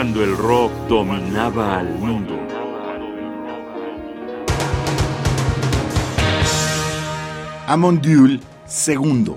cuando el rock dominaba al mundo. Amondiul II.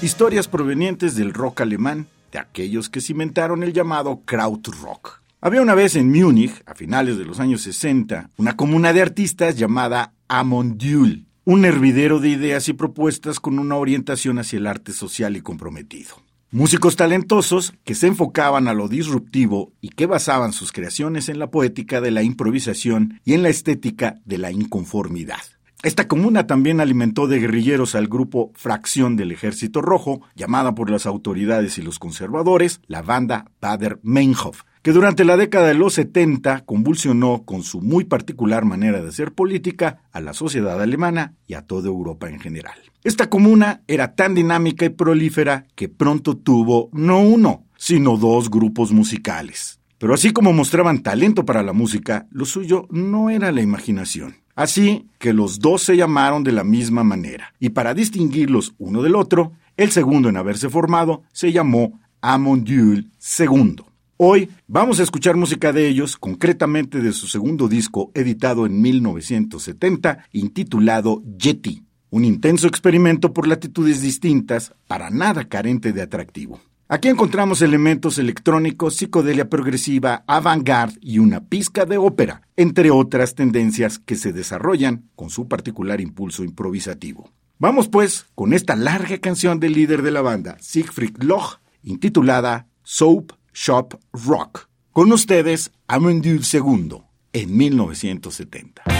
Historias provenientes del rock alemán, de aquellos que cimentaron el llamado Krautrock. Había una vez en Múnich, a finales de los años 60, una comuna de artistas llamada Amondiul, un hervidero de ideas y propuestas con una orientación hacia el arte social y comprometido. Músicos talentosos que se enfocaban a lo disruptivo y que basaban sus creaciones en la poética de la improvisación y en la estética de la inconformidad. Esta comuna también alimentó de guerrilleros al grupo Fracción del Ejército Rojo, llamada por las autoridades y los conservadores la banda Bader Meinhof, que durante la década de los 70 convulsionó con su muy particular manera de hacer política a la sociedad alemana y a toda Europa en general. Esta comuna era tan dinámica y prolífera que pronto tuvo no uno, sino dos grupos musicales. Pero así como mostraban talento para la música, lo suyo no era la imaginación. Así que los dos se llamaron de la misma manera, y para distinguirlos uno del otro, el segundo en haberse formado se llamó Amondul II. Hoy vamos a escuchar música de ellos, concretamente de su segundo disco editado en 1970, intitulado Yeti, un intenso experimento por latitudes distintas, para nada carente de atractivo. Aquí encontramos elementos electrónicos, psicodelia progresiva, avant-garde y una pizca de ópera, entre otras tendencias que se desarrollan con su particular impulso improvisativo. Vamos pues con esta larga canción del líder de la banda, Siegfried Loch, intitulada Soap Shop Rock. Con ustedes, Amendul II, en 1970.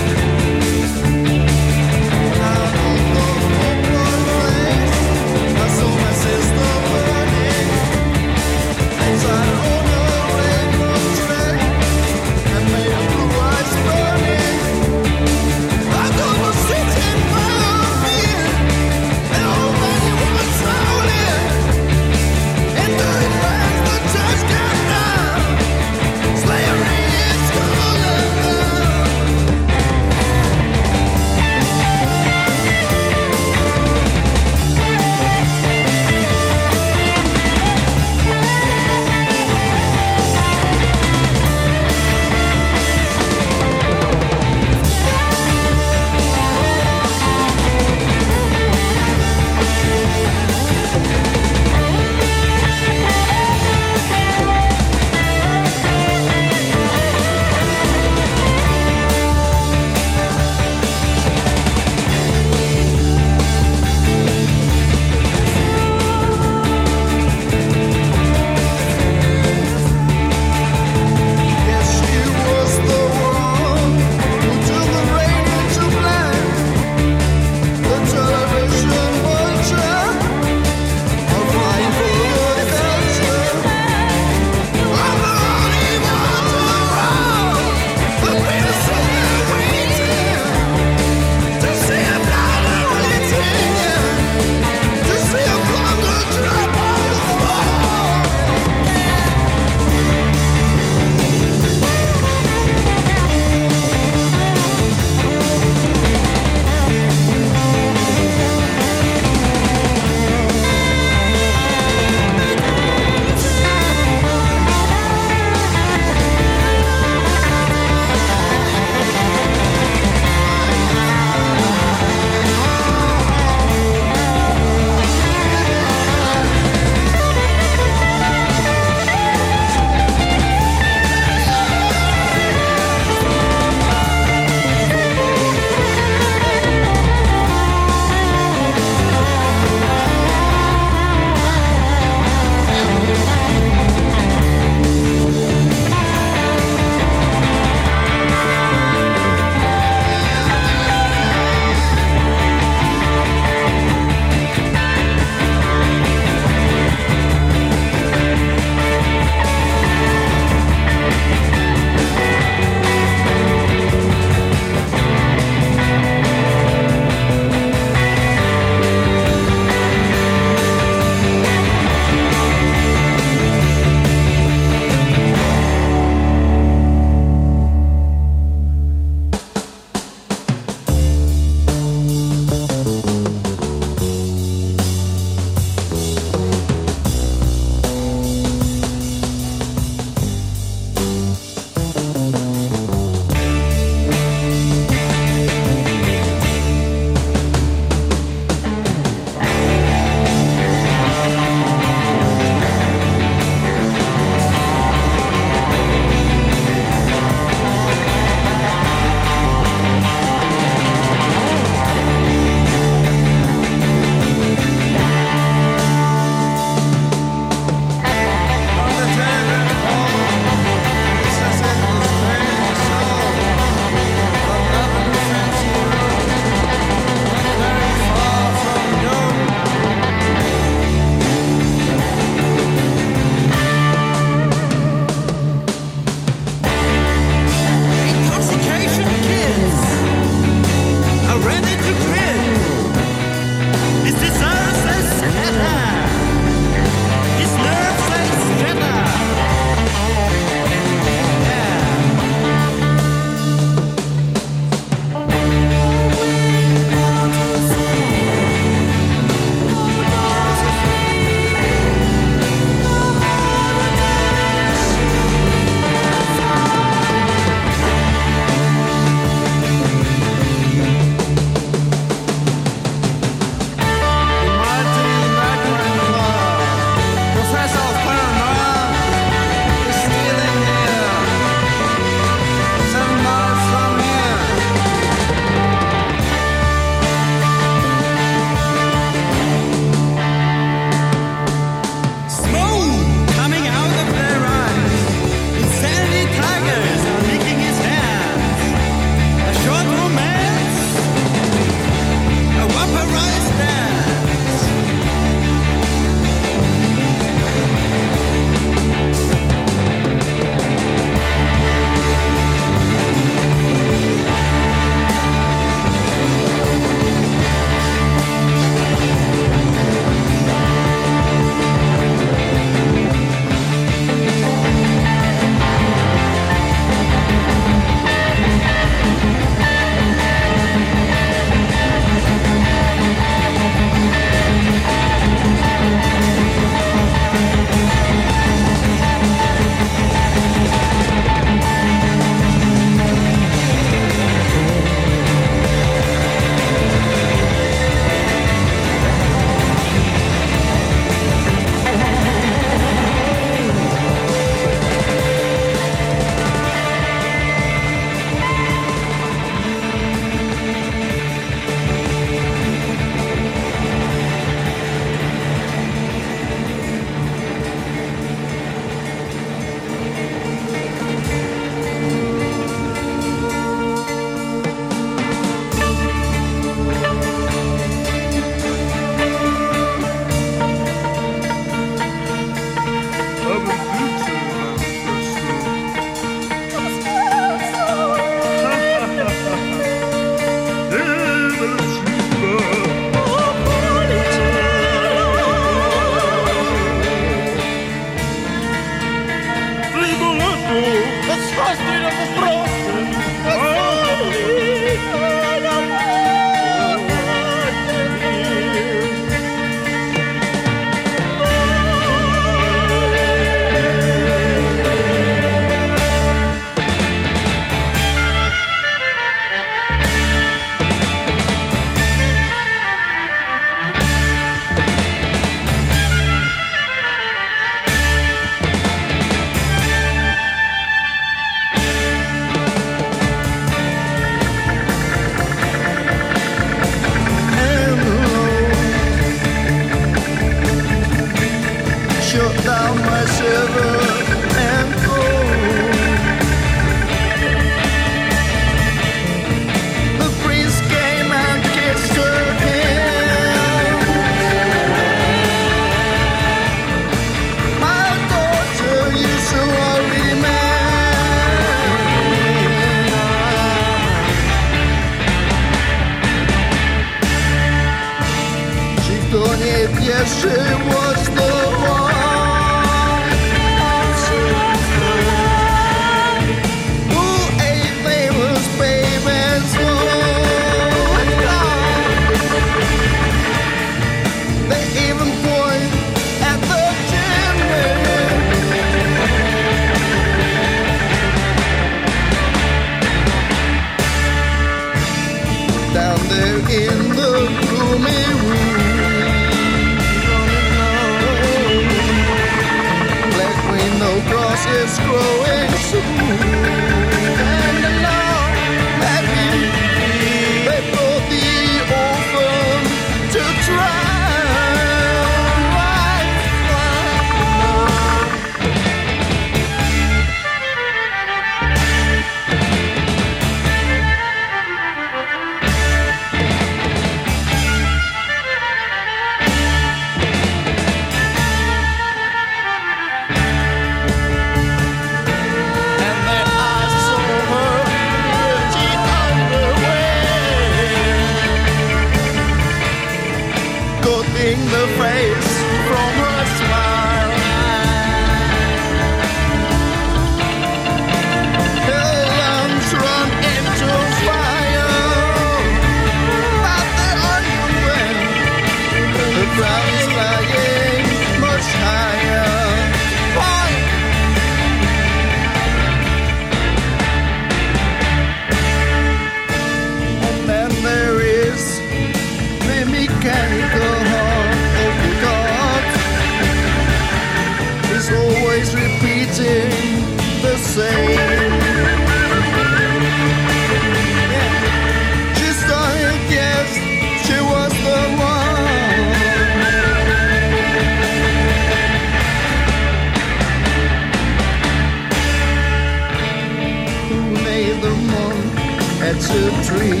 the moon that's a dream.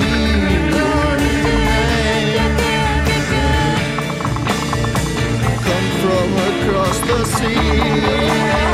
Come from across the sea.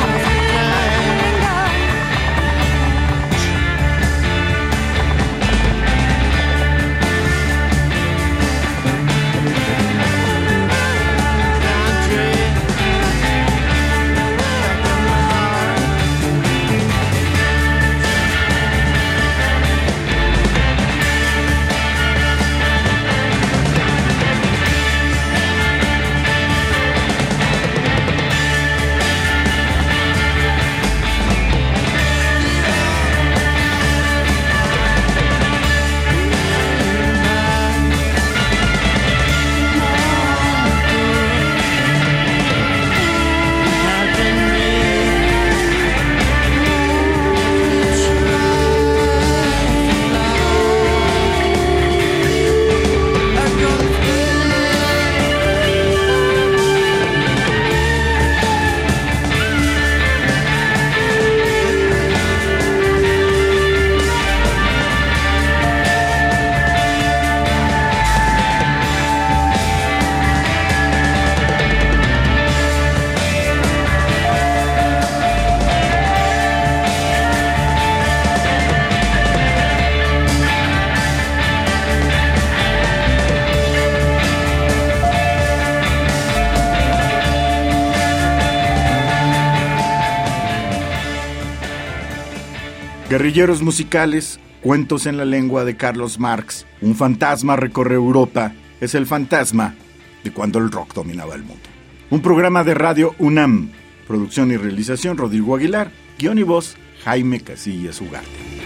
Guerrilleros musicales, cuentos en la lengua de Carlos Marx, un fantasma recorre Europa, es el fantasma de cuando el rock dominaba el mundo. Un programa de radio UNAM, producción y realización Rodrigo Aguilar, guion y voz Jaime Casillas Ugarte.